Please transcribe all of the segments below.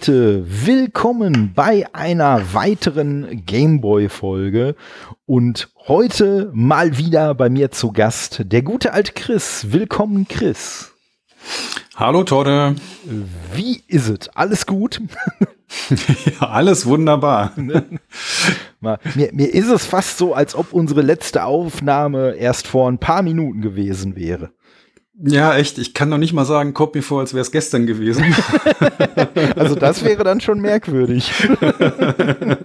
Leute, willkommen bei einer weiteren Gameboy-Folge und heute mal wieder bei mir zu Gast der gute alte Chris. Willkommen Chris. Hallo Tode. Wie ist es? Alles gut? ja, alles wunderbar. mir, mir ist es fast so, als ob unsere letzte Aufnahme erst vor ein paar Minuten gewesen wäre. Ja, echt. Ich kann noch nicht mal sagen, kommt mir vor, als wäre es gestern gewesen. also das wäre dann schon merkwürdig. ne?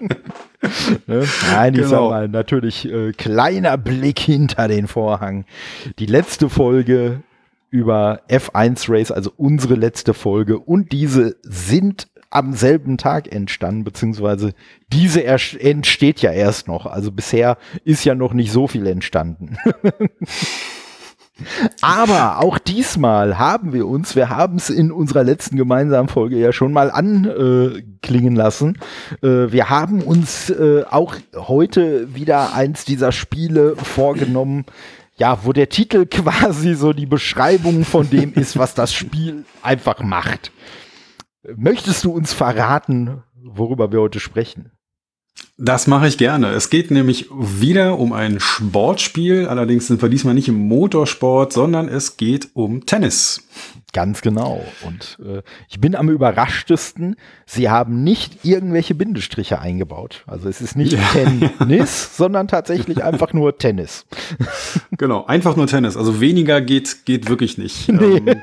Nein, ich genau. sag mal, natürlich äh, kleiner Blick hinter den Vorhang. Die letzte Folge über F1 Race, also unsere letzte Folge und diese sind am selben Tag entstanden, beziehungsweise diese entsteht ja erst noch. Also bisher ist ja noch nicht so viel entstanden. Aber auch diesmal haben wir uns, wir haben es in unserer letzten gemeinsamen Folge ja schon mal anklingen lassen. Äh, wir haben uns äh, auch heute wieder eins dieser Spiele vorgenommen, ja, wo der Titel quasi so die Beschreibung von dem ist, was das Spiel einfach macht. Möchtest du uns verraten, worüber wir heute sprechen? Das mache ich gerne. Es geht nämlich wieder um ein Sportspiel. Allerdings sind wir diesmal nicht im Motorsport, sondern es geht um Tennis. Ganz genau. Und äh, ich bin am überraschtesten, sie haben nicht irgendwelche Bindestriche eingebaut. Also es ist nicht ja. Tennis, sondern tatsächlich einfach nur Tennis. Genau, einfach nur Tennis. Also weniger geht, geht wirklich nicht. Nee. Ähm.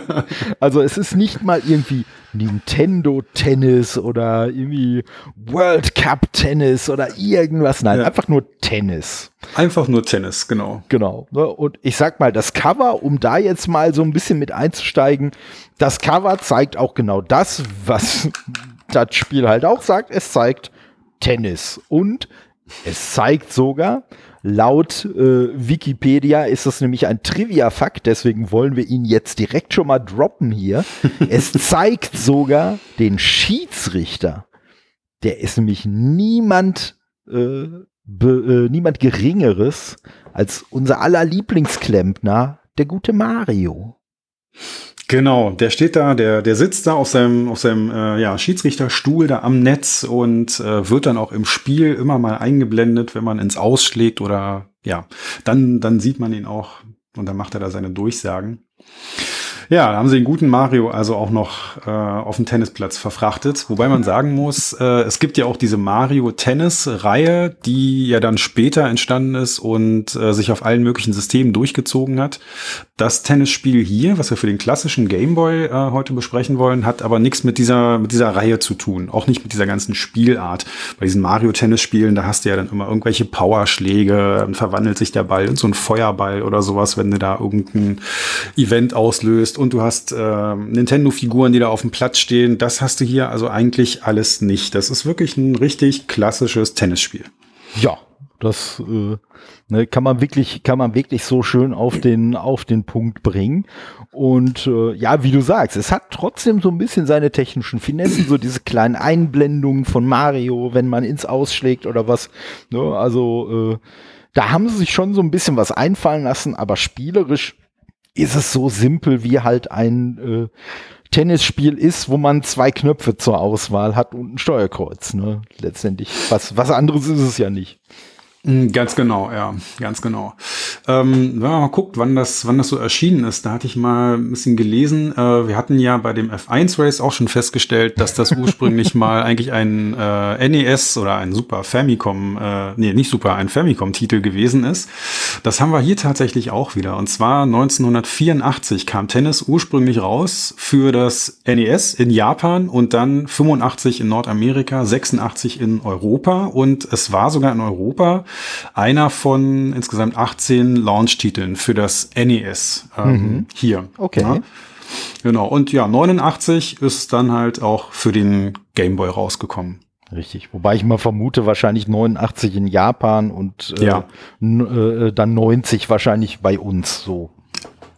also es ist nicht mal irgendwie Nintendo Tennis oder irgendwie World Cup Tennis oder irgendwas. Nein, ja. einfach nur Tennis. Einfach nur Tennis, genau. Genau. Ne? Und ich sag mal, das Cover, um da jetzt mal so ein bisschen mit einzusteigen, das Cover zeigt auch genau das, was das Spiel halt auch sagt. Es zeigt Tennis. Und es zeigt sogar, laut äh, Wikipedia ist das nämlich ein Trivia-Fakt, deswegen wollen wir ihn jetzt direkt schon mal droppen hier. es zeigt sogar den Schiedsrichter. Der ist nämlich niemand äh, be, äh, niemand Geringeres als unser aller Lieblingsklempner, der gute Mario. Genau, der steht da, der, der sitzt da auf seinem, auf seinem äh, ja, Schiedsrichterstuhl da am Netz und äh, wird dann auch im Spiel immer mal eingeblendet, wenn man ins Ausschlägt oder ja, dann, dann sieht man ihn auch und dann macht er da seine Durchsagen. Ja, da haben sie den guten Mario also auch noch äh, auf dem Tennisplatz verfrachtet. Wobei man sagen muss, äh, es gibt ja auch diese Mario-Tennis-Reihe, die ja dann später entstanden ist und äh, sich auf allen möglichen Systemen durchgezogen hat. Das Tennisspiel hier, was wir für den klassischen Gameboy äh, heute besprechen wollen, hat aber nichts mit dieser, mit dieser Reihe zu tun. Auch nicht mit dieser ganzen Spielart. Bei diesen Mario-Tennis-Spielen, da hast du ja dann immer irgendwelche Powerschläge, dann verwandelt sich der Ball in so einen Feuerball oder sowas, wenn du da irgendein Event auslöst und du hast äh, Nintendo-Figuren, die da auf dem Platz stehen. Das hast du hier also eigentlich alles nicht. Das ist wirklich ein richtig klassisches Tennisspiel. Ja, das äh, ne, kann man wirklich, kann man wirklich so schön auf den, auf den Punkt bringen. Und äh, ja, wie du sagst, es hat trotzdem so ein bisschen seine technischen Finessen, so diese kleinen Einblendungen von Mario, wenn man ins Ausschlägt oder was. Ne, also äh, da haben sie sich schon so ein bisschen was einfallen lassen, aber spielerisch ist es so simpel wie halt ein äh, Tennisspiel ist, wo man zwei Knöpfe zur Auswahl hat und ein Steuerkreuz. Ne? Letztendlich. Was, was anderes ist es ja nicht. Mm, ganz genau, ja, ganz genau. Ähm, wenn man mal guckt, wann das, wann das so erschienen ist, da hatte ich mal ein bisschen gelesen. Äh, wir hatten ja bei dem F1 Race auch schon festgestellt, dass das ursprünglich mal eigentlich ein äh, NES oder ein Super Famicom, äh, nee, nicht Super, ein Famicom-Titel gewesen ist. Das haben wir hier tatsächlich auch wieder. Und zwar 1984 kam Tennis ursprünglich raus für das NES in Japan und dann 85 in Nordamerika, 86 in Europa und es war sogar in Europa einer von insgesamt 18 Launch-Titeln für das NES ähm, mhm. hier. Okay. Ja. Genau. Und ja, 89 ist dann halt auch für den Game Boy rausgekommen. Richtig. Wobei ich mal vermute, wahrscheinlich 89 in Japan und äh, ja. äh, dann 90 wahrscheinlich bei uns so.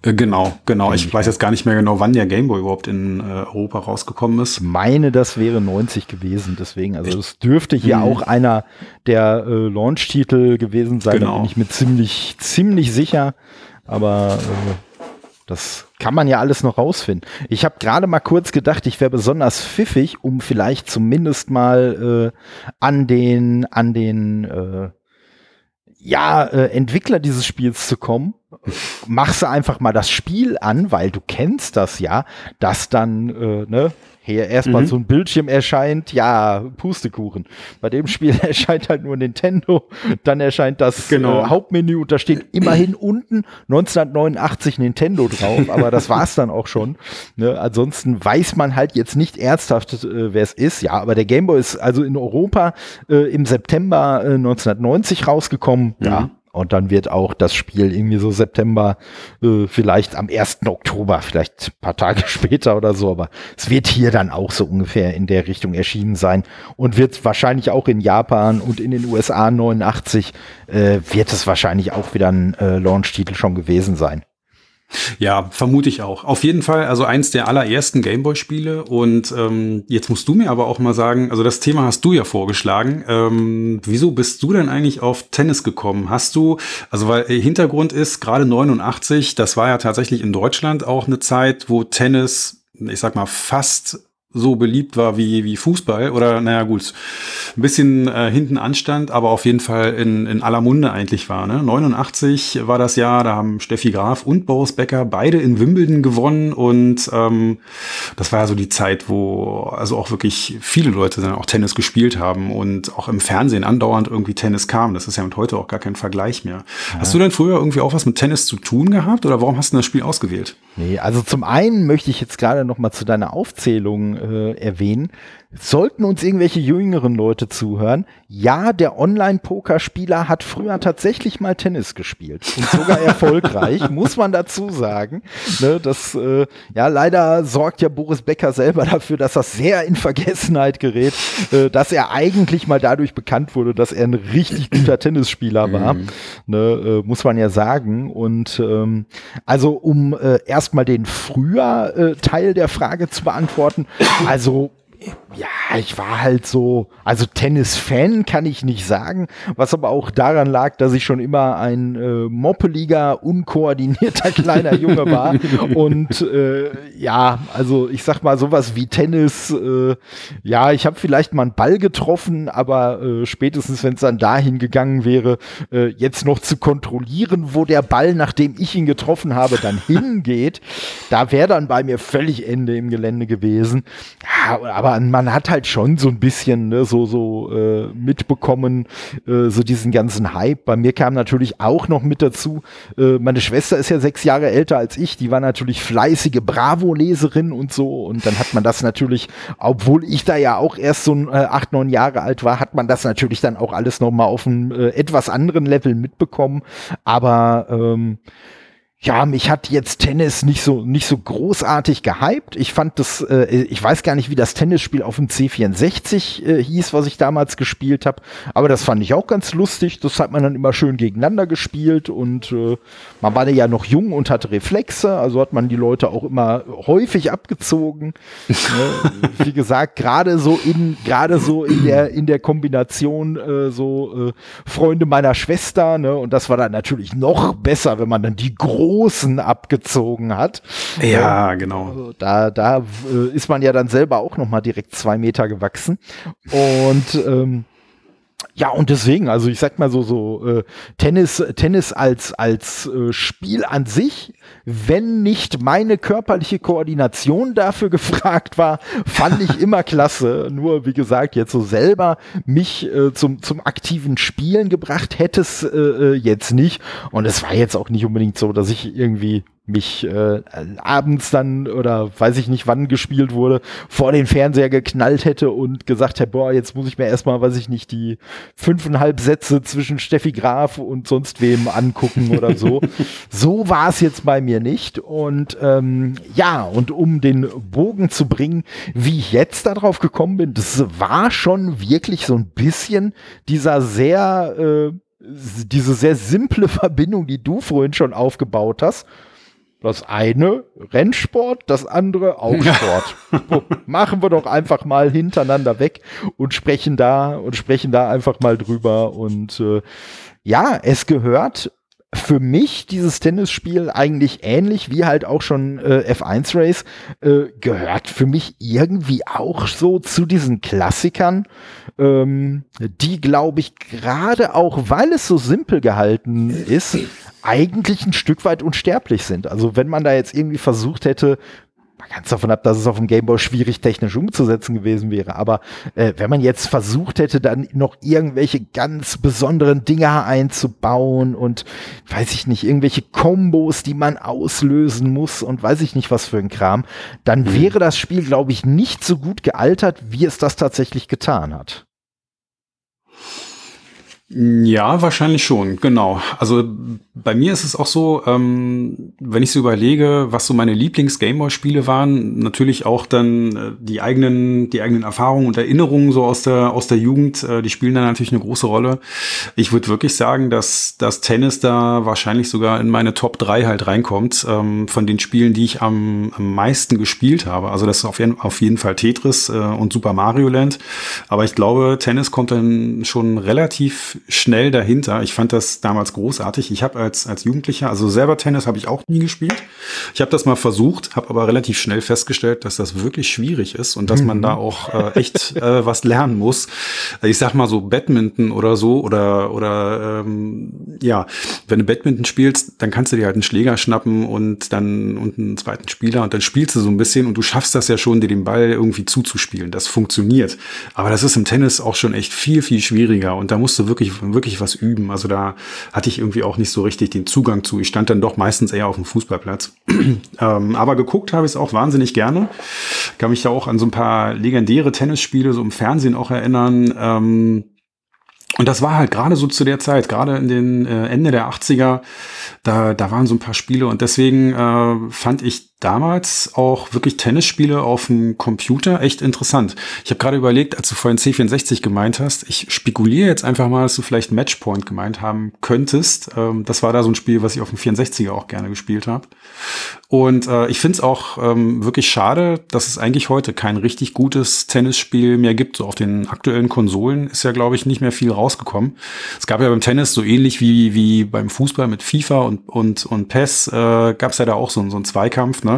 Äh, genau, genau. Ich weiß jetzt gar nicht mehr genau, wann der Gameboy überhaupt in äh, Europa rausgekommen ist. Meine, das wäre 90 gewesen, deswegen. Also es dürfte hier mhm. auch einer der äh, Launch-Titel gewesen sein, genau. da bin ich mir ziemlich, ziemlich sicher. Aber äh, Das kann man ja alles noch rausfinden. Ich habe gerade mal kurz gedacht, ich wäre besonders pfiffig, um vielleicht zumindest mal äh, an den, an den äh, ja, äh, Entwickler dieses Spiels zu kommen. Machst du einfach mal das Spiel an, weil du kennst das ja, dass dann, äh, ne, hier erstmal mhm. so ein Bildschirm erscheint, ja, Pustekuchen. Bei dem Spiel erscheint halt nur Nintendo, dann erscheint das genau. äh, Hauptmenü und da steht immerhin unten 1989 Nintendo drauf, aber das war's dann auch schon. Ne? Ansonsten weiß man halt jetzt nicht ernsthaft, äh, wer es ist. Ja, aber der Game Boy ist also in Europa äh, im September 1990 äh, rausgekommen. Mhm. Ja, und dann wird auch das Spiel irgendwie so September, äh, vielleicht am 1. Oktober, vielleicht ein paar Tage später oder so, aber es wird hier dann auch so ungefähr in der Richtung erschienen sein und wird wahrscheinlich auch in Japan und in den USA 89 äh, wird es wahrscheinlich auch wieder ein äh, Launch-Titel schon gewesen sein. Ja, vermute ich auch. Auf jeden Fall, also eins der allerersten Gameboy-Spiele. Und ähm, jetzt musst du mir aber auch mal sagen, also das Thema hast du ja vorgeschlagen. Ähm, wieso bist du denn eigentlich auf Tennis gekommen? Hast du, also weil äh, Hintergrund ist, gerade 89, das war ja tatsächlich in Deutschland auch eine Zeit, wo Tennis, ich sag mal, fast so beliebt war wie, wie Fußball oder naja gut, ein bisschen äh, hinten anstand, aber auf jeden Fall in, in aller Munde eigentlich war. Ne? 89 war das Jahr, da haben Steffi Graf und Boris Becker beide in Wimbledon gewonnen und ähm, das war ja so die Zeit, wo also auch wirklich viele Leute dann auch Tennis gespielt haben und auch im Fernsehen andauernd irgendwie Tennis kam. Das ist ja mit heute auch gar kein Vergleich mehr. Ja. Hast du denn früher irgendwie auch was mit Tennis zu tun gehabt oder warum hast du das Spiel ausgewählt? Nee, also zum einen möchte ich jetzt gerade noch mal zu deiner Aufzählung äh, erwähnen. Sollten uns irgendwelche jüngeren Leute zuhören, ja, der Online-Pokerspieler hat früher tatsächlich mal Tennis gespielt und sogar erfolgreich, muss man dazu sagen. Ne, das, äh, ja, leider sorgt ja Boris Becker selber dafür, dass das sehr in Vergessenheit gerät, äh, dass er eigentlich mal dadurch bekannt wurde, dass er ein richtig guter Tennisspieler war, mhm. ne, äh, muss man ja sagen. Und ähm, also um äh, erstmal den früher äh, Teil der Frage zu beantworten, also ja, ich war halt so, also Tennis-Fan kann ich nicht sagen, was aber auch daran lag, dass ich schon immer ein äh, moppeliger, unkoordinierter kleiner Junge war. Und äh, ja, also ich sag mal sowas wie Tennis, äh, ja, ich habe vielleicht mal einen Ball getroffen, aber äh, spätestens, wenn es dann dahin gegangen wäre, äh, jetzt noch zu kontrollieren, wo der Ball, nachdem ich ihn getroffen habe, dann hingeht, da wäre dann bei mir völlig Ende im Gelände gewesen. Ja, aber man hat halt schon so ein bisschen ne, so, so äh, mitbekommen, äh, so diesen ganzen Hype. Bei mir kam natürlich auch noch mit dazu, äh, meine Schwester ist ja sechs Jahre älter als ich, die war natürlich fleißige Bravo-Leserin und so. Und dann hat man das natürlich, obwohl ich da ja auch erst so äh, acht, neun Jahre alt war, hat man das natürlich dann auch alles nochmal auf einem äh, etwas anderen Level mitbekommen. Aber ähm, ja, mich hat jetzt Tennis nicht so nicht so großartig gehypt. Ich fand das, äh, ich weiß gar nicht, wie das Tennisspiel auf dem C64 äh, hieß, was ich damals gespielt habe, aber das fand ich auch ganz lustig. Das hat man dann immer schön gegeneinander gespielt und äh, man war ja noch jung und hatte Reflexe, also hat man die Leute auch immer häufig abgezogen. Ne? wie gesagt, gerade so in gerade so in der in der Kombination äh, so äh, Freunde meiner Schwester, ne? Und das war dann natürlich noch besser, wenn man dann die Großen abgezogen hat. Ja, ähm, genau. Also da, da äh, ist man ja dann selber auch noch mal direkt zwei Meter gewachsen. Und ähm, ja, und deswegen, also ich sag mal so, so äh, Tennis, Tennis als, als äh, Spiel an sich, wenn nicht meine körperliche Koordination dafür gefragt war, fand ich immer klasse. Nur, wie gesagt, jetzt so selber mich äh, zum, zum aktiven Spielen gebracht hätte es äh, äh, jetzt nicht. Und es war jetzt auch nicht unbedingt so, dass ich irgendwie mich äh, abends dann oder weiß ich nicht wann gespielt wurde, vor den Fernseher geknallt hätte und gesagt hätte, boah, jetzt muss ich mir erstmal, weiß ich nicht, die fünfeinhalb Sätze zwischen Steffi Graf und sonst wem angucken oder so. so war es jetzt bei mir nicht. Und ähm, ja, und um den Bogen zu bringen, wie ich jetzt darauf gekommen bin, das war schon wirklich so ein bisschen dieser sehr äh, diese sehr simple Verbindung, die du vorhin schon aufgebaut hast. Das eine Rennsport, das andere auch Sport. so, machen wir doch einfach mal hintereinander weg und sprechen da und sprechen da einfach mal drüber. Und äh, ja, es gehört für mich dieses Tennisspiel eigentlich ähnlich wie halt auch schon äh, F1 Race äh, gehört für mich irgendwie auch so zu diesen Klassikern, ähm, die glaube ich gerade auch, weil es so simpel gehalten ist, eigentlich ein Stück weit unsterblich sind. Also wenn man da jetzt irgendwie versucht hätte, man ganz davon ab, dass es auf dem Gameboy schwierig technisch umzusetzen gewesen wäre. Aber äh, wenn man jetzt versucht hätte, dann noch irgendwelche ganz besonderen Dinger einzubauen und weiß ich nicht, irgendwelche Kombos, die man auslösen muss und weiß ich nicht was für ein Kram, dann mhm. wäre das Spiel, glaube ich, nicht so gut gealtert, wie es das tatsächlich getan hat. Ja, wahrscheinlich schon, genau. Also bei mir ist es auch so, ähm, wenn ich so überlege, was so meine Lieblings-Gameboy-Spiele waren, natürlich auch dann äh, die eigenen, die eigenen Erfahrungen und Erinnerungen so aus der, aus der Jugend, äh, die spielen dann natürlich eine große Rolle. Ich würde wirklich sagen, dass das Tennis da wahrscheinlich sogar in meine Top 3 halt reinkommt, ähm, von den Spielen, die ich am, am meisten gespielt habe. Also das ist auf jeden, auf jeden Fall Tetris äh, und Super Mario Land. Aber ich glaube, Tennis kommt dann schon relativ schnell dahinter. Ich fand das damals großartig. Ich habe als, als Jugendlicher, also selber Tennis habe ich auch nie gespielt. Ich habe das mal versucht, habe aber relativ schnell festgestellt, dass das wirklich schwierig ist und dass mhm. man da auch äh, echt äh, was lernen muss. Ich sag mal so Badminton oder so oder oder ähm, ja, wenn du Badminton spielst, dann kannst du dir halt einen Schläger schnappen und dann und einen zweiten Spieler und dann spielst du so ein bisschen und du schaffst das ja schon, dir den Ball irgendwie zuzuspielen. Das funktioniert. Aber das ist im Tennis auch schon echt viel viel schwieriger und da musst du wirklich wirklich, wirklich was üben. Also da hatte ich irgendwie auch nicht so richtig den Zugang zu. Ich stand dann doch meistens eher auf dem Fußballplatz. ähm, aber geguckt habe ich es auch wahnsinnig gerne. Kann mich da auch an so ein paar legendäre Tennisspiele so im Fernsehen auch erinnern. Ähm, und das war halt gerade so zu der Zeit, gerade in den äh, Ende der 80er, da, da waren so ein paar Spiele und deswegen äh, fand ich damals auch wirklich Tennisspiele auf dem Computer echt interessant. Ich habe gerade überlegt, als du vorhin C64 gemeint hast, ich spekuliere jetzt einfach mal, dass du vielleicht Matchpoint gemeint haben könntest. Ähm, das war da so ein Spiel, was ich auf dem 64er auch gerne gespielt habe. Und äh, ich finde es auch ähm, wirklich schade, dass es eigentlich heute kein richtig gutes Tennisspiel mehr gibt. So auf den aktuellen Konsolen ist ja, glaube ich, nicht mehr viel rausgekommen. Es gab ja beim Tennis so ähnlich wie, wie beim Fußball mit FIFA und, und, und PES, äh, gab es ja da auch so, so einen Zweikampf. Ne?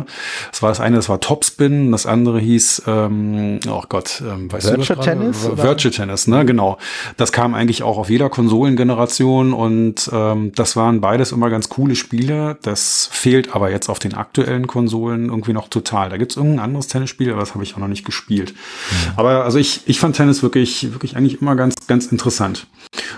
Das war das eine, das war Topspin, das andere hieß, ähm, oh Gott, ähm, weißt Virtual du Tennis? Oder? Virtual Tennis, ne, genau. Das kam eigentlich auch auf jeder Konsolengeneration und ähm, das waren beides immer ganz coole Spiele. Das fehlt aber jetzt auf den aktuellen Konsolen irgendwie noch total. Da gibt's irgendein anderes Tennisspiel, aber das habe ich auch noch nicht gespielt. Mhm. Aber also ich, ich fand Tennis wirklich, wirklich eigentlich immer ganz, ganz interessant.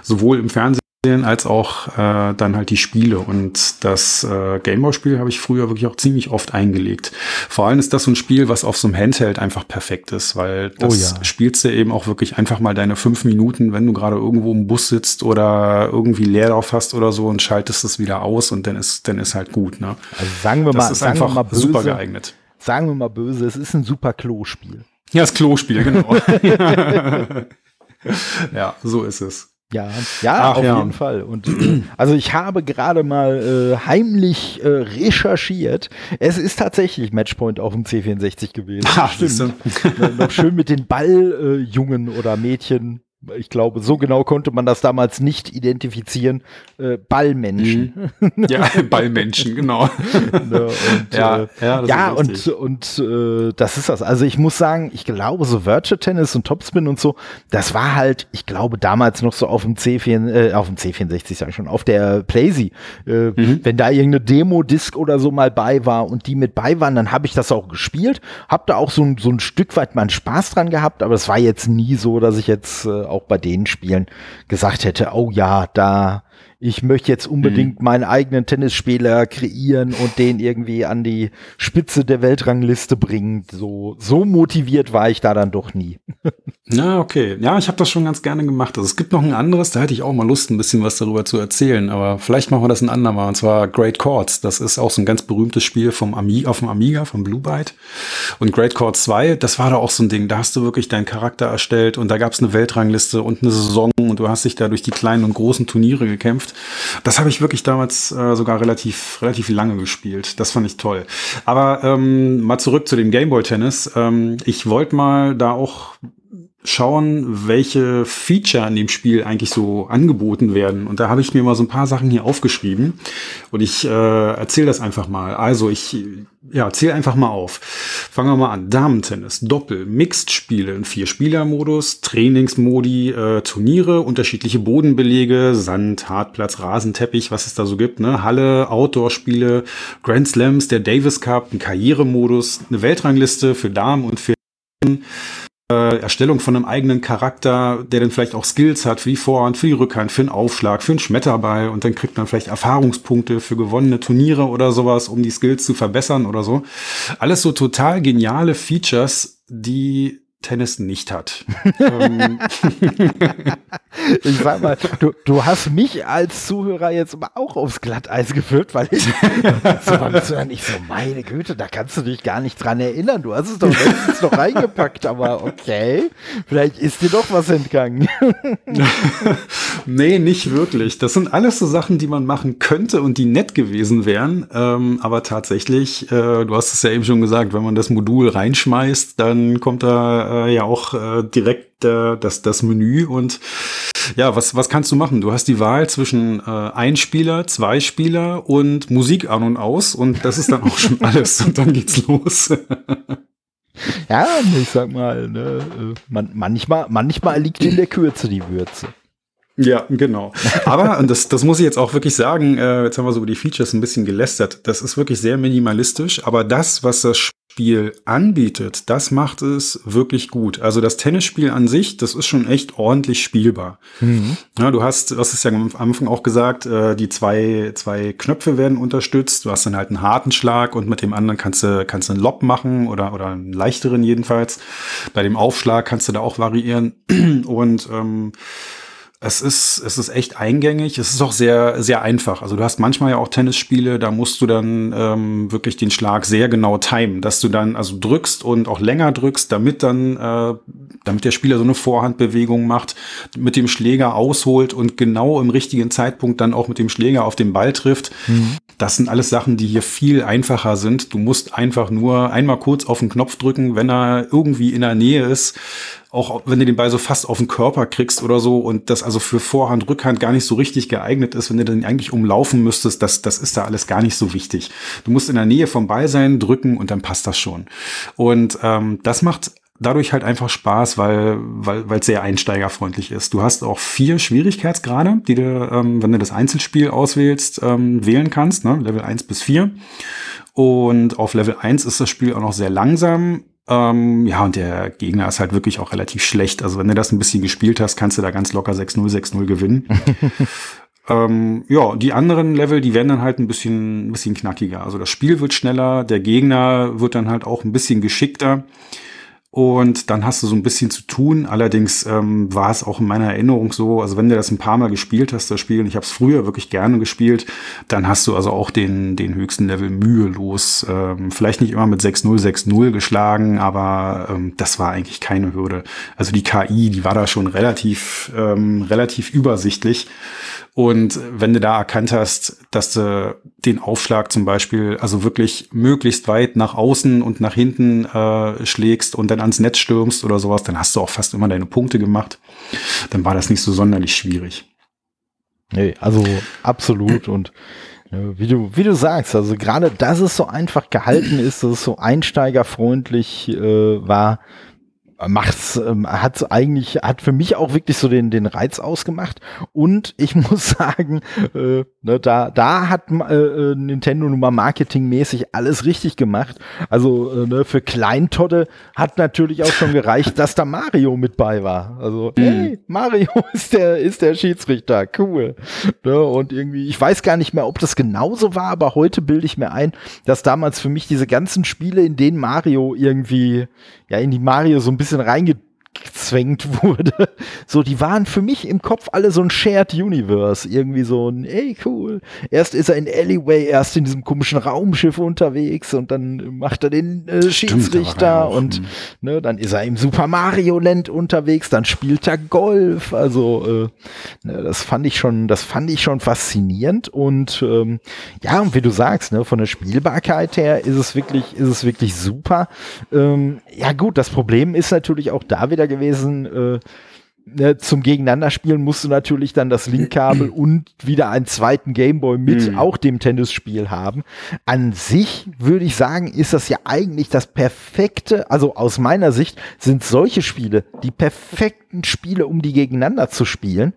Sowohl im Fernsehen als auch äh, dann halt die Spiele. Und das äh, Gameboy-Spiel habe ich früher wirklich auch ziemlich oft eingelegt. Vor allem ist das so ein Spiel, was auf so einem Handheld einfach perfekt ist, weil das oh ja. spielst du eben auch wirklich einfach mal deine fünf Minuten, wenn du gerade irgendwo im Bus sitzt oder irgendwie Leerlauf hast oder so und schaltest es wieder aus und dann ist, dann ist halt gut. Ne? Also sagen wir das mal, ist einfach mal böse, super geeignet. Sagen wir mal böse, es ist ein super Klo-Spiel. Ja, das Klo-Spiel, genau. ja, so ist es. Ja, ja, Ach, auf ja. jeden Fall. Und äh, also ich habe gerade mal äh, heimlich äh, recherchiert. Es ist tatsächlich Matchpoint auf dem C64 gewesen. Ach, Stimmt. noch schön mit den Balljungen äh, oder Mädchen ich glaube, so genau konnte man das damals nicht identifizieren. Äh, Ballmenschen. Mhm. Ja, Ballmenschen, genau. ne, und, ja, äh, ja, ja und, und äh, das ist das. Also ich muss sagen, ich glaube, so Virtual Tennis und Topspin und so, das war halt, ich glaube, damals noch so auf dem C4, äh, auf dem C64, sag ich schon, auf der Playsee. Äh, mhm. Wenn da irgendeine Demo-Disc oder so mal bei war und die mit bei waren, dann habe ich das auch gespielt. Hab da auch so, so ein Stück weit mal Spaß dran gehabt, aber es war jetzt nie so, dass ich jetzt äh, auch bei den Spielen gesagt hätte, oh ja, da ich möchte jetzt unbedingt mhm. meinen eigenen Tennisspieler kreieren und den irgendwie an die Spitze der Weltrangliste bringen. So, so motiviert war ich da dann doch nie. Na, okay. Ja, ich habe das schon ganz gerne gemacht. Also es gibt noch ein anderes, da hätte ich auch mal Lust, ein bisschen was darüber zu erzählen, aber vielleicht machen wir das ein andermal. Und zwar Great Chords. Das ist auch so ein ganz berühmtes Spiel vom Ami auf dem Amiga, vom Blue Byte. Und Great Chords 2, das war da auch so ein Ding. Da hast du wirklich deinen Charakter erstellt und da gab es eine Weltrangliste und eine Saison und du hast dich da durch die kleinen und großen Turniere gekämpft gekämpft. Das habe ich wirklich damals äh, sogar relativ, relativ lange gespielt. Das fand ich toll. Aber ähm, mal zurück zu dem Gameboy Tennis. Ähm, ich wollte mal da auch schauen, welche Feature in dem Spiel eigentlich so angeboten werden. Und da habe ich mir mal so ein paar Sachen hier aufgeschrieben und ich äh, erzähle das einfach mal. Also ich ja, zähl einfach mal auf. Fangen wir mal an. Damentennis, Doppel, Mixed-Spiele in Vier-Spieler-Modus, Trainingsmodi, äh, Turniere, unterschiedliche Bodenbelege, Sand, Hartplatz, Rasenteppich, was es da so gibt, ne? Halle, Outdoor-Spiele, Grand Slams, der Davis Cup, ein Karrieremodus, eine Weltrangliste für Damen und für äh, Erstellung von einem eigenen Charakter, der dann vielleicht auch Skills hat für die Vorhand, für die Rückhand, für einen Aufschlag, für einen Schmetterball und dann kriegt man vielleicht Erfahrungspunkte für gewonnene Turniere oder sowas, um die Skills zu verbessern oder so. Alles so total geniale Features, die Tennis nicht hat. Ähm. ich sag mal, du, du hast mich als Zuhörer jetzt auch aufs Glatteis geführt, weil ich so nicht so, meine Güte, da kannst du dich gar nicht dran erinnern. Du hast es doch letztens noch reingepackt, aber okay, vielleicht ist dir doch was entgangen. nee, nicht wirklich. Das sind alles so Sachen, die man machen könnte und die nett gewesen wären. Ähm, aber tatsächlich, äh, du hast es ja eben schon gesagt, wenn man das Modul reinschmeißt, dann kommt da äh, ja auch äh, direkt äh, das, das Menü und ja, was, was kannst du machen? Du hast die Wahl zwischen äh, ein Spieler, zwei Spieler und Musik an und aus und das ist dann auch schon alles und dann geht's los. ja, ich sag mal, ne, äh, man, manchmal, manchmal liegt in der Kürze die Würze. Ja, genau. Aber, und das, das muss ich jetzt auch wirklich sagen, äh, jetzt haben wir so über die Features ein bisschen gelästert. Das ist wirklich sehr minimalistisch, aber das, was das Spiel anbietet, das macht es wirklich gut. Also das Tennisspiel an sich, das ist schon echt ordentlich spielbar. Mhm. Ja, du hast, du hast es ja am Anfang auch gesagt, äh, die zwei, zwei Knöpfe werden unterstützt. Du hast dann halt einen harten Schlag und mit dem anderen kannst du, kannst du einen Lob machen oder, oder einen leichteren jedenfalls. Bei dem Aufschlag kannst du da auch variieren. Und ähm, es ist, es ist echt eingängig. Es ist auch sehr, sehr einfach. Also du hast manchmal ja auch Tennisspiele, da musst du dann ähm, wirklich den Schlag sehr genau timen, dass du dann also drückst und auch länger drückst, damit dann, äh, damit der Spieler so eine Vorhandbewegung macht, mit dem Schläger ausholt und genau im richtigen Zeitpunkt dann auch mit dem Schläger auf den Ball trifft. Mhm. Das sind alles Sachen, die hier viel einfacher sind. Du musst einfach nur einmal kurz auf den Knopf drücken, wenn er irgendwie in der Nähe ist auch wenn du den Ball so fast auf den Körper kriegst oder so und das also für Vorhand, Rückhand gar nicht so richtig geeignet ist, wenn du den eigentlich umlaufen müsstest, das, das ist da alles gar nicht so wichtig. Du musst in der Nähe vom Ball sein, drücken und dann passt das schon. Und ähm, das macht dadurch halt einfach Spaß, weil weil weil sehr einsteigerfreundlich ist. Du hast auch vier Schwierigkeitsgrade, die du, ähm, wenn du das Einzelspiel auswählst, ähm, wählen kannst, ne? Level 1 bis 4. Und auf Level 1 ist das Spiel auch noch sehr langsam ähm, ja, und der Gegner ist halt wirklich auch relativ schlecht. Also wenn du das ein bisschen gespielt hast, kannst du da ganz locker 6-0, 6-0 gewinnen. ähm, ja, die anderen Level, die werden dann halt ein bisschen, ein bisschen knackiger. Also das Spiel wird schneller, der Gegner wird dann halt auch ein bisschen geschickter. Und dann hast du so ein bisschen zu tun. Allerdings ähm, war es auch in meiner Erinnerung so, also wenn du das ein paar Mal gespielt hast, das Spiel, und ich habe es früher wirklich gerne gespielt, dann hast du also auch den, den höchsten Level mühelos. Ähm, vielleicht nicht immer mit 6-0, 6-0 geschlagen, aber ähm, das war eigentlich keine Hürde. Also die KI, die war da schon relativ, ähm, relativ übersichtlich. Und wenn du da erkannt hast, dass du den Aufschlag zum Beispiel also wirklich möglichst weit nach außen und nach hinten äh, schlägst und dann ans Netz stürmst oder sowas, dann hast du auch fast immer deine Punkte gemacht. Dann war das nicht so sonderlich schwierig. Nee, also absolut und wie du, wie du sagst, also gerade, dass es so einfach gehalten ist, dass es so einsteigerfreundlich äh, war, macht's, ähm, hat eigentlich, hat für mich auch wirklich so den, den Reiz ausgemacht. Und ich muss sagen, äh, ne, da, da hat äh, äh, Nintendo nun mal marketingmäßig alles richtig gemacht. Also äh, ne, für Kleintodde hat natürlich auch schon gereicht, dass da Mario mit bei war. Also, mhm. hey, Mario ist der, ist der Schiedsrichter, cool. Ne, und irgendwie, ich weiß gar nicht mehr, ob das genauso war, aber heute bilde ich mir ein, dass damals für mich diese ganzen Spiele, in denen Mario irgendwie, ja, in die Mario so ein bisschen bisschen gezwängt wurde. So, die waren für mich im Kopf alle so ein Shared Universe. Irgendwie so ein, ey, cool. Erst ist er in Alleyway, erst in diesem komischen Raumschiff unterwegs und dann macht er den äh, Schiedsrichter Stimmt, und ne, dann ist er im Super Mario Land unterwegs, dann spielt er Golf. Also, äh, ne, das fand ich schon, das fand ich schon faszinierend und ähm, ja, und wie du sagst, ne, von der Spielbarkeit her ist es wirklich, ist es wirklich super. Ähm, ja, gut, das Problem ist natürlich auch da wieder gewesen, äh, ne, zum Gegeneinanderspielen musst du natürlich dann das Linkkabel und wieder einen zweiten Gameboy mit Mhm. auch dem Tennisspiel haben. An sich würde ich sagen, ist das ja eigentlich das perfekte, also aus meiner Sicht sind solche Spiele die perfekten Spiele, um die gegeneinander zu spielen,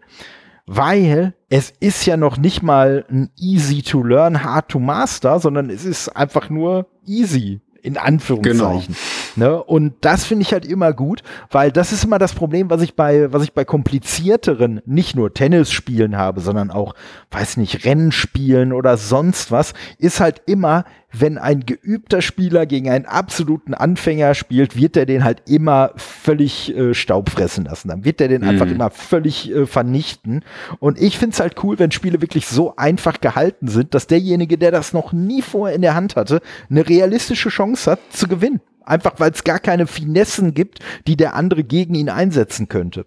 weil es ist ja noch nicht mal ein easy to learn, hard to master, sondern es ist einfach nur easy in Anführungszeichen. Ne? Und das finde ich halt immer gut, weil das ist immer das Problem, was ich bei, was ich bei komplizierteren, nicht nur Tennisspielen habe, sondern auch, weiß nicht, Rennspielen oder sonst was, ist halt immer, wenn ein geübter Spieler gegen einen absoluten Anfänger spielt, wird er den halt immer völlig äh, Staub fressen lassen. Dann wird er den einfach Mhm. immer völlig äh, vernichten. Und ich finde es halt cool, wenn Spiele wirklich so einfach gehalten sind, dass derjenige, der das noch nie vorher in der Hand hatte, eine realistische Chance hat zu gewinnen. Einfach weil es gar keine Finessen gibt, die der andere gegen ihn einsetzen könnte.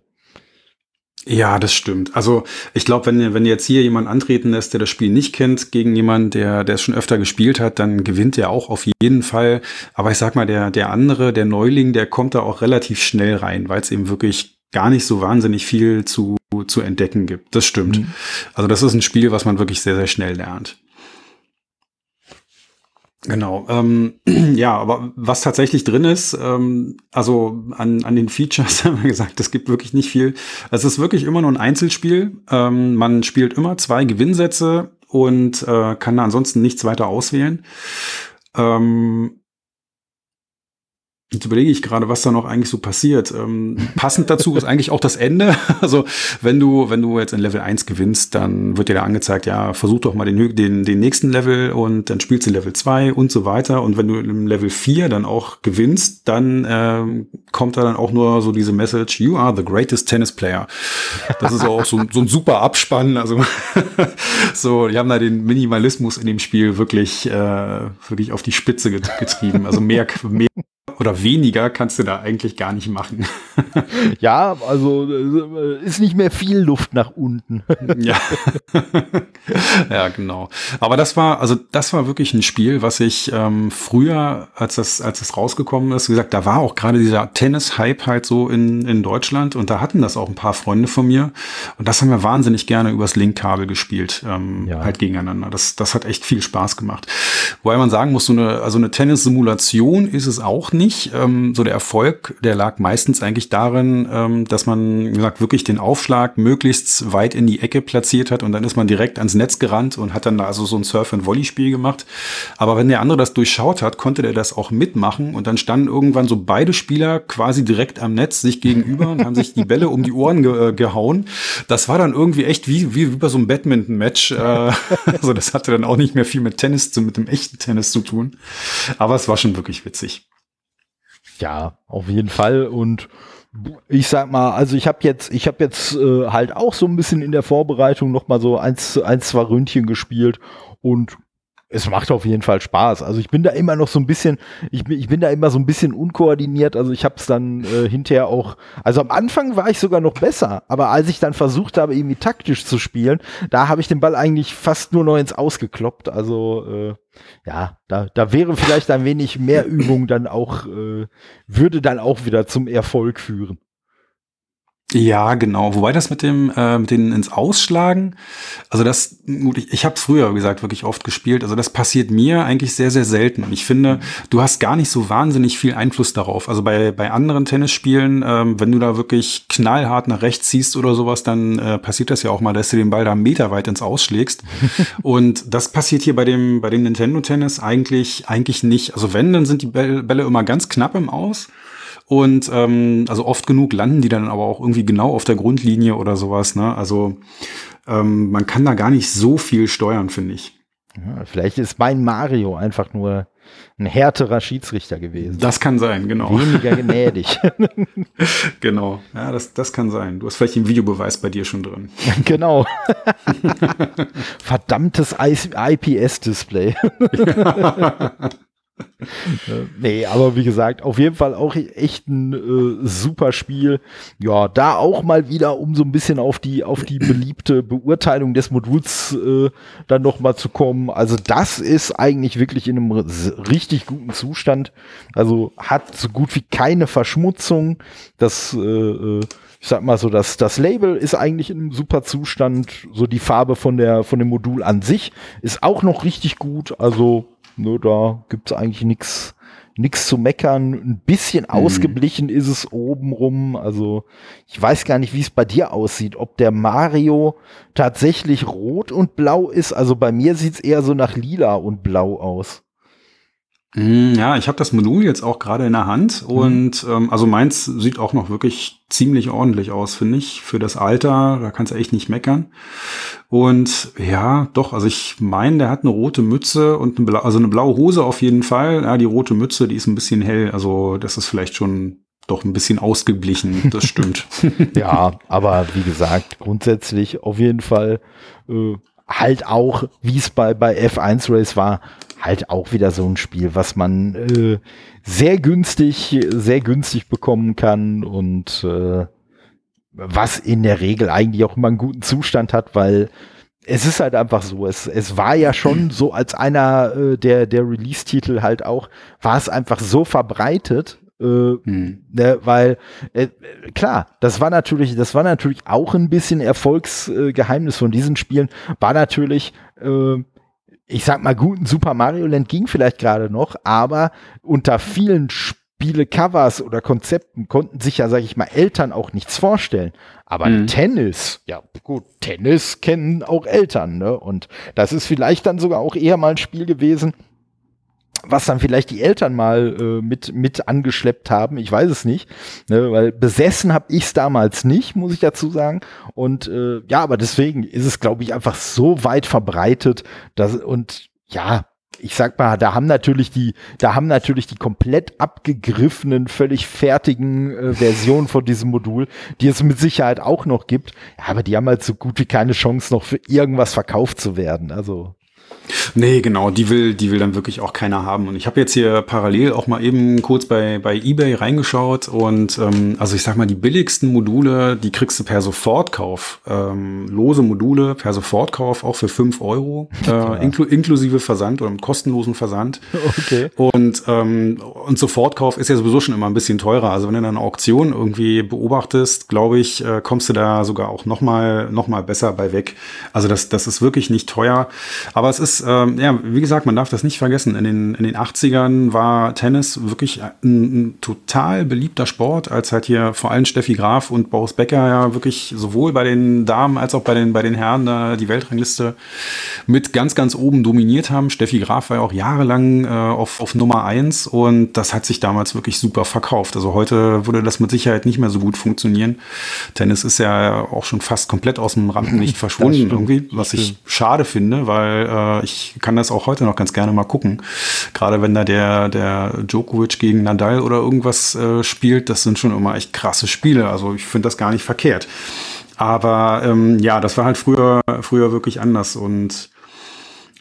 Ja, das stimmt. Also ich glaube, wenn, wenn jetzt hier jemand antreten lässt, der das Spiel nicht kennt, gegen jemanden, der der es schon öfter gespielt hat, dann gewinnt er auch auf jeden Fall. Aber ich sag mal, der, der andere, der Neuling, der kommt da auch relativ schnell rein, weil es eben wirklich gar nicht so wahnsinnig viel zu, zu entdecken gibt. Das stimmt. Mhm. Also das ist ein Spiel, was man wirklich sehr, sehr schnell lernt. Genau. Ähm, ja, aber was tatsächlich drin ist, ähm, also an, an den Features haben wir gesagt, es gibt wirklich nicht viel. Es ist wirklich immer nur ein Einzelspiel. Ähm, man spielt immer zwei Gewinnsätze und äh, kann da ansonsten nichts weiter auswählen. Ähm, Jetzt überlege ich gerade, was da noch eigentlich so passiert. Ähm, passend dazu ist eigentlich auch das Ende. Also wenn du, wenn du jetzt in Level 1 gewinnst, dann wird dir da angezeigt, ja, versuch doch mal den, den, den nächsten Level und dann spielst du Level 2 und so weiter. Und wenn du im Level 4 dann auch gewinnst, dann ähm, kommt da dann auch nur so diese Message, you are the greatest tennis player. Das ist auch so, so ein super Abspann. Also so, die haben da den Minimalismus in dem Spiel wirklich, äh, wirklich auf die Spitze get- getrieben. Also mehr, mehr oder weniger kannst du da eigentlich gar nicht machen. Ja, also äh, ist nicht mehr viel Luft nach unten. ja. ja, genau. Aber das war, also das war wirklich ein Spiel, was ich ähm, früher, als das, als das rausgekommen ist, wie gesagt, da war auch gerade dieser Tennis-Hype halt so in, in Deutschland und da hatten das auch ein paar Freunde von mir. Und das haben wir wahnsinnig gerne übers Linkkabel gespielt, ähm, Ja. halt gegeneinander. Das, das hat echt viel Spaß gemacht. Wobei man sagen muss, so eine, also eine Tennis-Simulation ist es auch nicht. Ähm, so der Erfolg, der lag meistens eigentlich darin, ähm, dass man, wie gesagt, wirklich den Aufschlag möglichst weit in die Ecke platziert hat und dann ist man direkt ans Netz gerannt und hat dann da also so ein Surf- und Volley-Spiel gemacht. Aber wenn der andere das durchschaut hat, konnte der das auch mitmachen und dann standen irgendwann so beide Spieler quasi direkt am Netz sich gegenüber und haben sich die Bälle um die Ohren ge äh, gehauen. Das war dann irgendwie echt wie, wie, wie bei so einem Badminton-Match. Äh, also das hatte dann auch nicht mehr viel mit Tennis, zu, mit dem echten Tennis zu tun. Aber es war schon wirklich witzig. Ja, auf jeden Fall. Und ich sag mal, also ich habe jetzt, ich habe jetzt äh, halt auch so ein bisschen in der Vorbereitung noch mal so eins, eins, zwei Ründchen gespielt und es macht auf jeden Fall Spaß. Also ich bin da immer noch so ein bisschen, ich bin, ich bin da immer so ein bisschen unkoordiniert. Also ich habe es dann äh, hinterher auch, also am Anfang war ich sogar noch besser, aber als ich dann versucht habe, irgendwie taktisch zu spielen, da habe ich den Ball eigentlich fast nur noch ins Ausgekloppt. Also äh, ja, da, da wäre vielleicht ein wenig mehr Übung dann auch, äh, würde dann auch wieder zum Erfolg führen. Ja, genau. Wobei das mit dem äh, mit den ins Ausschlagen, also das, gut, ich, ich habe früher, wie gesagt, wirklich oft gespielt. Also das passiert mir eigentlich sehr, sehr selten. Und ich finde, du hast gar nicht so wahnsinnig viel Einfluss darauf. Also bei, bei anderen Tennisspielen, ähm, wenn du da wirklich knallhart nach rechts ziehst oder sowas, dann äh, passiert das ja auch mal, dass du den Ball da meterweit ins Ausschlägst. Und das passiert hier bei dem, bei dem Nintendo Tennis eigentlich, eigentlich nicht. Also wenn, dann sind die Bälle immer ganz knapp im Aus. Und ähm, also oft genug landen die dann aber auch irgendwie genau auf der Grundlinie oder sowas. Ne? Also ähm, man kann da gar nicht so viel steuern, finde ich. Ja, vielleicht ist mein Mario einfach nur ein härterer Schiedsrichter gewesen. Das kann sein, genau. Weniger gnädig. genau. Ja, das, das kann sein. Du hast vielleicht den Videobeweis bei dir schon drin. genau. Verdammtes IPS-Display. nee, aber wie gesagt, auf jeden Fall auch echt ein äh, super Spiel. Ja, da auch mal wieder, um so ein bisschen auf die, auf die beliebte Beurteilung des Moduls äh, dann nochmal zu kommen. Also das ist eigentlich wirklich in einem richtig guten Zustand. Also hat so gut wie keine Verschmutzung. Das, äh, äh, ich sag mal so, das, das Label ist eigentlich in einem super Zustand. So die Farbe von der, von dem Modul an sich ist auch noch richtig gut. Also Ne, da gibt's eigentlich nichts nix zu meckern. Ein bisschen mhm. ausgeblichen ist es obenrum. Also ich weiß gar nicht, wie es bei dir aussieht. Ob der Mario tatsächlich rot und blau ist. Also bei mir sieht's eher so nach lila und blau aus. Hm, ja, ich habe das Modul jetzt auch gerade in der Hand mhm. und ähm, also meins sieht auch noch wirklich ziemlich ordentlich aus, finde ich, für das Alter. Da kannst du echt nicht meckern. Und ja, doch, also ich meine, der hat eine rote Mütze und eine, Bla also eine blaue Hose auf jeden Fall. Ja, die rote Mütze, die ist ein bisschen hell. Also das ist vielleicht schon doch ein bisschen ausgeglichen, das stimmt. ja, aber wie gesagt, grundsätzlich auf jeden Fall äh, halt auch, wie es bei, bei F1 Race war, halt auch wieder so ein Spiel, was man äh, sehr günstig, sehr günstig bekommen kann und äh, was in der Regel eigentlich auch immer einen guten Zustand hat, weil es ist halt einfach so, es, es war ja schon so als einer äh, der, der Release-Titel halt auch, war es einfach so verbreitet, äh, hm. ne, weil äh, klar, das war natürlich, das war natürlich auch ein bisschen Erfolgsgeheimnis von diesen Spielen, war natürlich äh, ich sag mal, guten Super Mario Land ging vielleicht gerade noch, aber unter vielen Spiele-Covers oder Konzepten konnten sich ja, sag ich mal, Eltern auch nichts vorstellen. Aber mhm. Tennis, ja gut, Tennis kennen auch Eltern, ne? Und das ist vielleicht dann sogar auch eher mal ein Spiel gewesen, was dann vielleicht die Eltern mal äh, mit, mit angeschleppt haben. Ich weiß es nicht, ne, weil besessen habe ich es damals nicht, muss ich dazu sagen. Und äh, ja, aber deswegen ist es, glaube ich, einfach so weit verbreitet, dass und ja, ich sag mal, da haben natürlich die, da haben natürlich die komplett abgegriffenen, völlig fertigen äh, Versionen von diesem Modul, die es mit Sicherheit auch noch gibt, aber die haben halt so gut wie keine Chance noch für irgendwas verkauft zu werden. Also Nee, genau, die will, die will dann wirklich auch keiner haben. Und ich habe jetzt hier parallel auch mal eben kurz bei, bei eBay reingeschaut und ähm, also ich sag mal, die billigsten Module, die kriegst du per Sofortkauf. Ähm, lose Module per Sofortkauf auch für fünf Euro, äh, inklu inklusive Versand oder kostenlosen Versand. Okay. Und, ähm, und Sofortkauf ist ja sowieso schon immer ein bisschen teurer. Also wenn du dann eine Auktion irgendwie beobachtest, glaube ich, äh, kommst du da sogar auch noch mal, noch mal besser bei weg. Also das, das ist wirklich nicht teuer. Aber es ist ähm, ja, wie gesagt, man darf das nicht vergessen. In den, in den 80ern war Tennis wirklich ein, ein, total beliebter Sport, als halt hier vor allem Steffi Graf und Boris Becker ja wirklich sowohl bei den Damen als auch bei den, bei den Herren da die Weltrangliste mit ganz, ganz oben dominiert haben. Steffi Graf war ja auch jahrelang äh, auf, auf Nummer eins und das hat sich damals wirklich super verkauft. Also heute würde das mit Sicherheit nicht mehr so gut funktionieren. Tennis ist ja auch schon fast komplett aus dem Rampenlicht verschwunden irgendwie, was ich schade finde, weil äh, ich kann das auch heute noch ganz gerne mal gucken. Gerade wenn da der, der Djokovic gegen Nadal oder irgendwas äh, spielt, das sind schon immer echt krasse Spiele. Also ich finde das gar nicht verkehrt. Aber ähm, ja, das war halt früher, früher wirklich anders und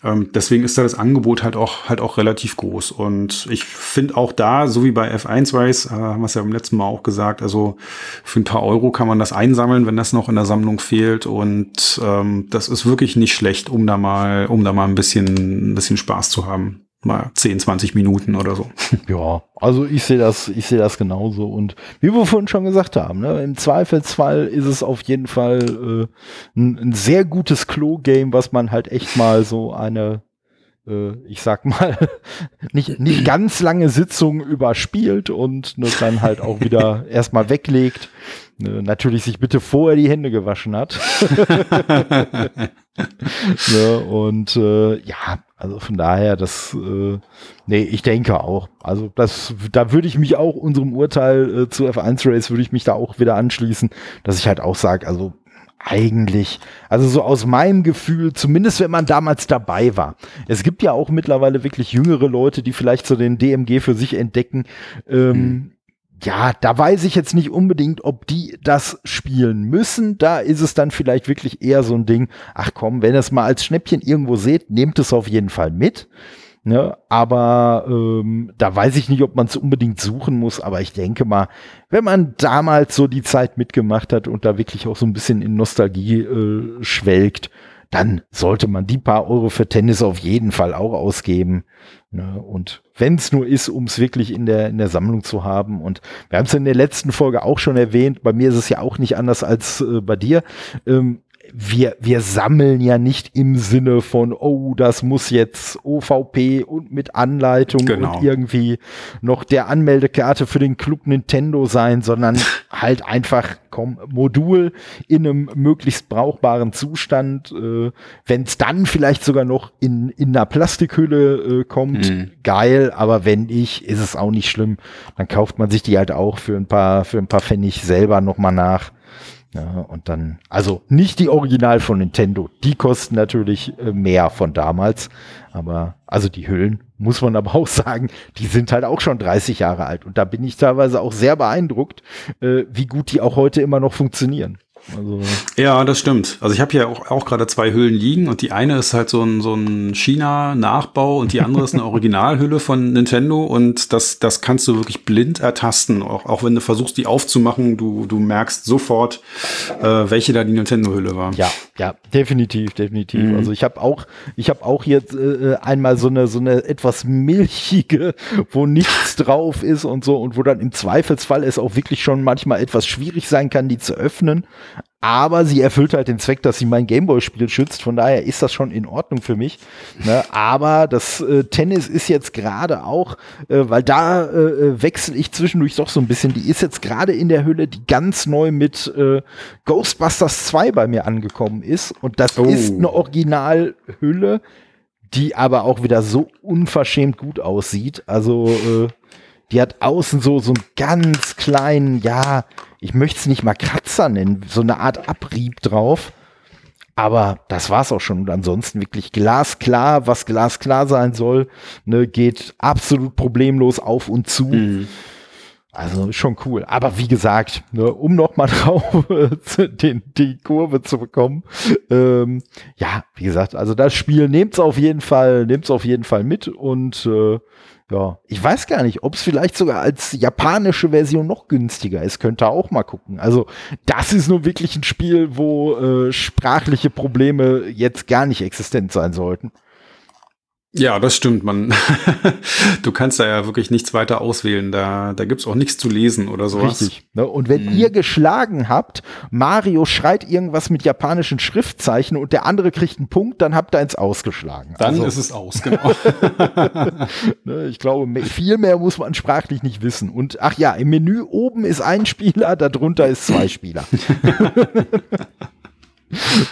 ähm, deswegen ist da das Angebot halt auch, halt auch relativ groß. Und ich finde auch da, so wie bei F1 Race, äh, haben wir es ja beim letzten Mal auch gesagt, also für ein paar Euro kann man das einsammeln, wenn das noch in der Sammlung fehlt. Und ähm, das ist wirklich nicht schlecht, um da mal, um da mal ein bisschen, ein bisschen Spaß zu haben mal 10, 20 Minuten oder so. Ja, also ich sehe das, ich sehe das genauso. Und wie wir vorhin schon gesagt haben, ne, im Zweifelsfall ist es auf jeden Fall äh, ein, ein sehr gutes Klo-Game, was man halt echt mal so eine äh, ich sag mal, nicht, nicht ganz lange Sitzung überspielt und ne, dann halt auch wieder erstmal weglegt. Ne, natürlich sich bitte vorher die Hände gewaschen hat. ne, und äh, ja, also von daher, das, äh, nee, ich denke auch. Also das, da würde ich mich auch unserem Urteil äh, zu F1 Race würde ich mich da auch wieder anschließen, dass ich halt auch sage, also eigentlich, also so aus meinem Gefühl, zumindest wenn man damals dabei war. Es gibt ja auch mittlerweile wirklich jüngere Leute, die vielleicht so den DMG für sich entdecken. Ähm, mhm. Ja, da weiß ich jetzt nicht unbedingt, ob die das spielen müssen. Da ist es dann vielleicht wirklich eher so ein Ding, ach komm, wenn ihr es mal als Schnäppchen irgendwo seht, nehmt es auf jeden Fall mit. Ne? Aber ähm, da weiß ich nicht, ob man es unbedingt suchen muss. Aber ich denke mal, wenn man damals so die Zeit mitgemacht hat und da wirklich auch so ein bisschen in Nostalgie äh, schwelgt, dann sollte man die paar Euro für Tennis auf jeden Fall auch ausgeben. Ne? Und wenn es nur ist, um es wirklich in der, in der Sammlung zu haben. Und wir haben es in der letzten Folge auch schon erwähnt, bei mir ist es ja auch nicht anders als äh, bei dir. Ähm, wir, wir sammeln ja nicht im Sinne von, oh, das muss jetzt OVP und mit Anleitung genau. und irgendwie noch der Anmeldekarte für den Club Nintendo sein, sondern halt einfach, komm, Modul in einem möglichst brauchbaren Zustand. Äh, Wenn es dann vielleicht sogar noch in, in einer Plastikhülle äh, kommt, mhm. geil, aber wenn nicht, ist es auch nicht schlimm. Dann kauft man sich die halt auch für ein paar, für ein paar Pfennig selber nochmal nach. Ja, und dann, also nicht die Original von Nintendo, die kosten natürlich äh, mehr von damals, aber also die Hüllen, muss man aber auch sagen, die sind halt auch schon 30 Jahre alt. Und da bin ich teilweise auch sehr beeindruckt, äh, wie gut die auch heute immer noch funktionieren. Also ja, das stimmt. Also ich habe hier auch, auch gerade zwei Hüllen liegen und die eine ist halt so ein, so ein China-Nachbau und die andere ist eine Originalhülle von Nintendo und das, das kannst du wirklich blind ertasten. Auch, auch wenn du versuchst, die aufzumachen, du, du merkst sofort, äh, welche da die Nintendo-Hülle war. Ja, ja, definitiv, definitiv. Mhm. Also ich habe auch, ich habe auch jetzt äh, einmal so eine, so eine etwas milchige, wo nichts drauf ist und so und wo dann im Zweifelsfall es auch wirklich schon manchmal etwas schwierig sein kann, die zu öffnen aber sie erfüllt halt den Zweck, dass sie mein Gameboy-Spiel schützt. Von daher ist das schon in Ordnung für mich. Ne? Aber das äh, Tennis ist jetzt gerade auch, äh, weil da äh, wechsle ich zwischendurch doch so ein bisschen. Die ist jetzt gerade in der Hülle, die ganz neu mit äh, Ghostbusters 2 bei mir angekommen ist. Und das oh. ist eine Originalhülle, die aber auch wieder so unverschämt gut aussieht. Also äh, die hat außen so, so einen ganz kleinen, ja, ich möchte es nicht mal Kratzer nennen, so eine Art Abrieb drauf. Aber das war's auch schon. Und ansonsten wirklich glasklar, was glasklar sein soll, ne, geht absolut problemlos auf und zu. Mhm. Also schon cool. Aber wie gesagt, ne, um nochmal drauf den, die Kurve zu bekommen, ähm, ja, wie gesagt, also das Spiel nehmt's auf jeden Fall, nehmt's auf jeden Fall mit und äh, ja, ich weiß gar nicht, ob es vielleicht sogar als japanische Version noch günstiger ist. Könnte auch mal gucken. Also, das ist nun wirklich ein Spiel, wo äh, sprachliche Probleme jetzt gar nicht existent sein sollten. Ja, das stimmt. Man, du kannst da ja wirklich nichts weiter auswählen. Da, da gibt's auch nichts zu lesen oder sowas. Richtig. Ne? Und wenn mhm. ihr geschlagen habt, Mario schreit irgendwas mit japanischen Schriftzeichen und der andere kriegt einen Punkt, dann habt ihr eins ausgeschlagen. Dann also. ist es aus, genau. ne, ich glaube, viel mehr muss man sprachlich nicht wissen. Und ach ja, im Menü oben ist ein Spieler, darunter ist zwei Spieler.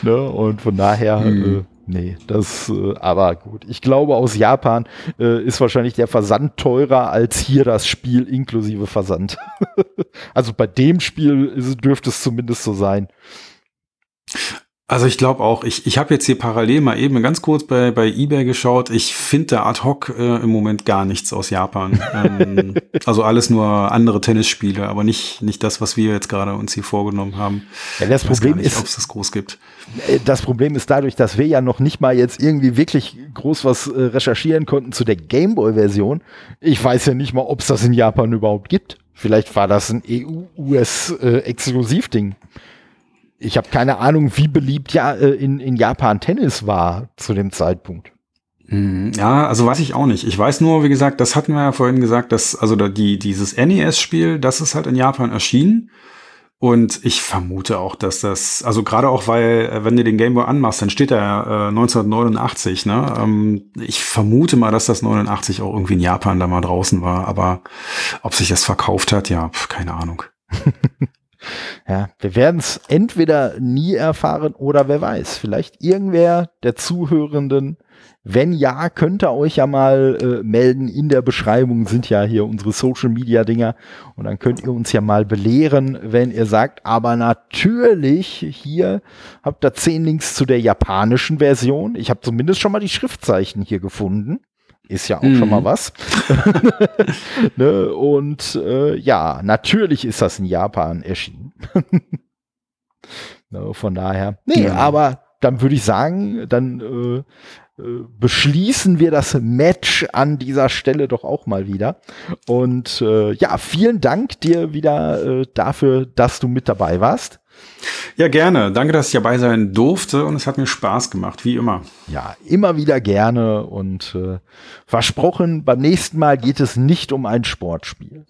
ne? Und von daher. Mhm. Äh, Nee, das, äh, aber gut. Ich glaube, aus Japan äh, ist wahrscheinlich der Versand teurer als hier das Spiel inklusive Versand. also bei dem Spiel dürfte es zumindest so sein. Also ich glaube auch, ich, ich habe jetzt hier parallel mal eben ganz kurz bei, bei eBay geschaut. Ich finde da ad hoc äh, im Moment gar nichts aus Japan. ähm, also alles nur andere Tennisspiele, aber nicht, nicht das, was wir jetzt gerade uns hier vorgenommen haben. Ja, das Problem nicht, ist, ob es das groß gibt. Äh, das Problem ist dadurch, dass wir ja noch nicht mal jetzt irgendwie wirklich groß was äh, recherchieren konnten zu der Gameboy-Version. Ich weiß ja nicht mal, ob es das in Japan überhaupt gibt. Vielleicht war das ein EU-US-Exklusivding. Äh, ich habe keine Ahnung, wie beliebt ja äh, in, in Japan Tennis war zu dem Zeitpunkt. Hm, ja, also weiß ich auch nicht. Ich weiß nur, wie gesagt, das hatten wir ja vorhin gesagt, dass also die dieses NES-Spiel, das ist halt in Japan erschienen. Und ich vermute auch, dass das, also gerade auch, weil, äh, wenn du den Gameboy anmachst, dann steht da äh, 1989, ne? Ähm, ich vermute mal, dass das 89 auch irgendwie in Japan da mal draußen war, aber ob sich das verkauft hat, ja, pf, keine Ahnung. Ja, wir werden es entweder nie erfahren oder wer weiß, vielleicht irgendwer der Zuhörenden. Wenn ja, könnt ihr euch ja mal äh, melden. In der Beschreibung sind ja hier unsere Social Media Dinger und dann könnt ihr uns ja mal belehren, wenn ihr sagt, aber natürlich hier habt ihr zehn Links zu der japanischen Version. Ich habe zumindest schon mal die Schriftzeichen hier gefunden ist ja auch mhm. schon mal mhm. was. ne? Und äh, ja, natürlich ist das in Japan erschienen. Von daher. Nee, ja. aber dann würde ich sagen, dann äh, beschließen wir das Match an dieser Stelle doch auch mal wieder. Und äh, ja, vielen Dank dir wieder äh, dafür, dass du mit dabei warst. Ja, gerne. Danke, dass ich dabei sein durfte und es hat mir Spaß gemacht, wie immer. Ja, immer wieder gerne und äh, versprochen, beim nächsten Mal geht es nicht um ein Sportspiel.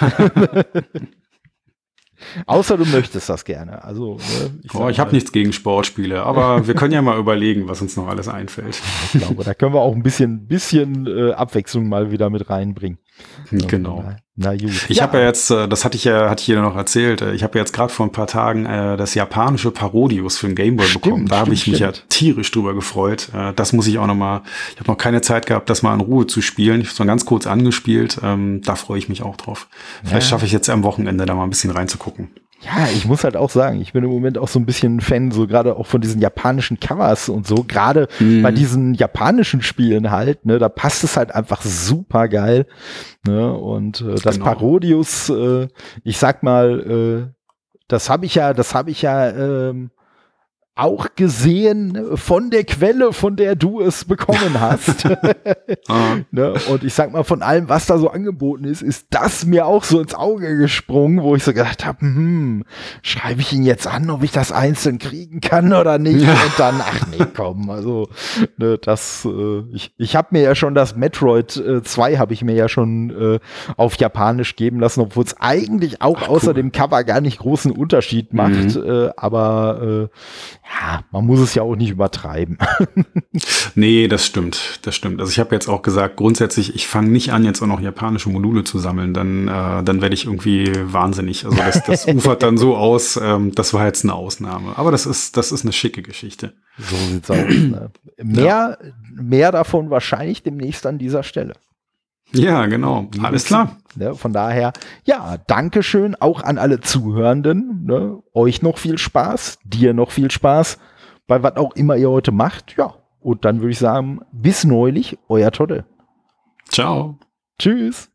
Außer du möchtest das gerne. Also, ne, ich, oh, ich habe nichts gegen Sportspiele, aber wir können ja mal überlegen, was uns noch alles einfällt. Ich glaube, da können wir auch ein bisschen, bisschen äh, Abwechslung mal wieder mit reinbringen. Genau. Na gut. Ich ja. habe ja jetzt, äh, das hatte ich ja, hatte ich dir noch erzählt, äh, ich habe ja jetzt gerade vor ein paar Tagen äh, das japanische Parodius für den Gameboy bekommen. Da habe ich mich stimmt. ja tierisch drüber gefreut. Äh, das muss ich auch noch mal, ich habe noch keine Zeit gehabt, das mal in Ruhe zu spielen. Ich habe es mal ganz kurz angespielt. Ähm, da freue ich mich auch drauf. Vielleicht ja. schaffe ich jetzt am Wochenende da mal ein bisschen reinzugucken. Ja, ich muss halt auch sagen, ich bin im Moment auch so ein bisschen Fan, so gerade auch von diesen japanischen Covers und so, gerade mhm. bei diesen japanischen Spielen halt, ne, da passt es halt einfach super geil. Ne, und äh, das genau. Parodius, äh, ich sag mal, äh, das habe ich ja, das habe ich ja ähm, auch gesehen von der Quelle, von der du es bekommen hast. ah. ne? Und ich sag mal, von allem, was da so angeboten ist, ist das mir auch so ins Auge gesprungen, wo ich so gedacht habe, hm, schreibe ich ihn jetzt an, ob ich das einzeln kriegen kann oder nicht? Ja. Und dann, ach nee, komm, also ne, das, äh, ich, ich habe mir ja schon das Metroid äh, 2 habe ich mir ja schon äh, auf Japanisch geben lassen, obwohl es eigentlich auch ach, außer cool. dem Cover gar nicht großen Unterschied macht, mhm. äh, aber äh, ja, man muss es ja auch nicht übertreiben. nee, das stimmt, das stimmt. Also ich habe jetzt auch gesagt, grundsätzlich, ich fange nicht an, jetzt auch noch japanische Module zu sammeln, dann, äh, dann werde ich irgendwie wahnsinnig. Also das, das ufert dann so aus, ähm, das war jetzt eine Ausnahme. Aber das ist, das ist eine schicke Geschichte. So sieht's aus. Ne? Mehr, ja. mehr davon wahrscheinlich demnächst an dieser Stelle. Ja, genau. Alles klar. Ne, von daher, ja, Dankeschön auch an alle Zuhörenden. Ne? Euch noch viel Spaß, dir noch viel Spaß bei was auch immer ihr heute macht. Ja, und dann würde ich sagen, bis neulich, euer Todde. Ciao. Tschüss.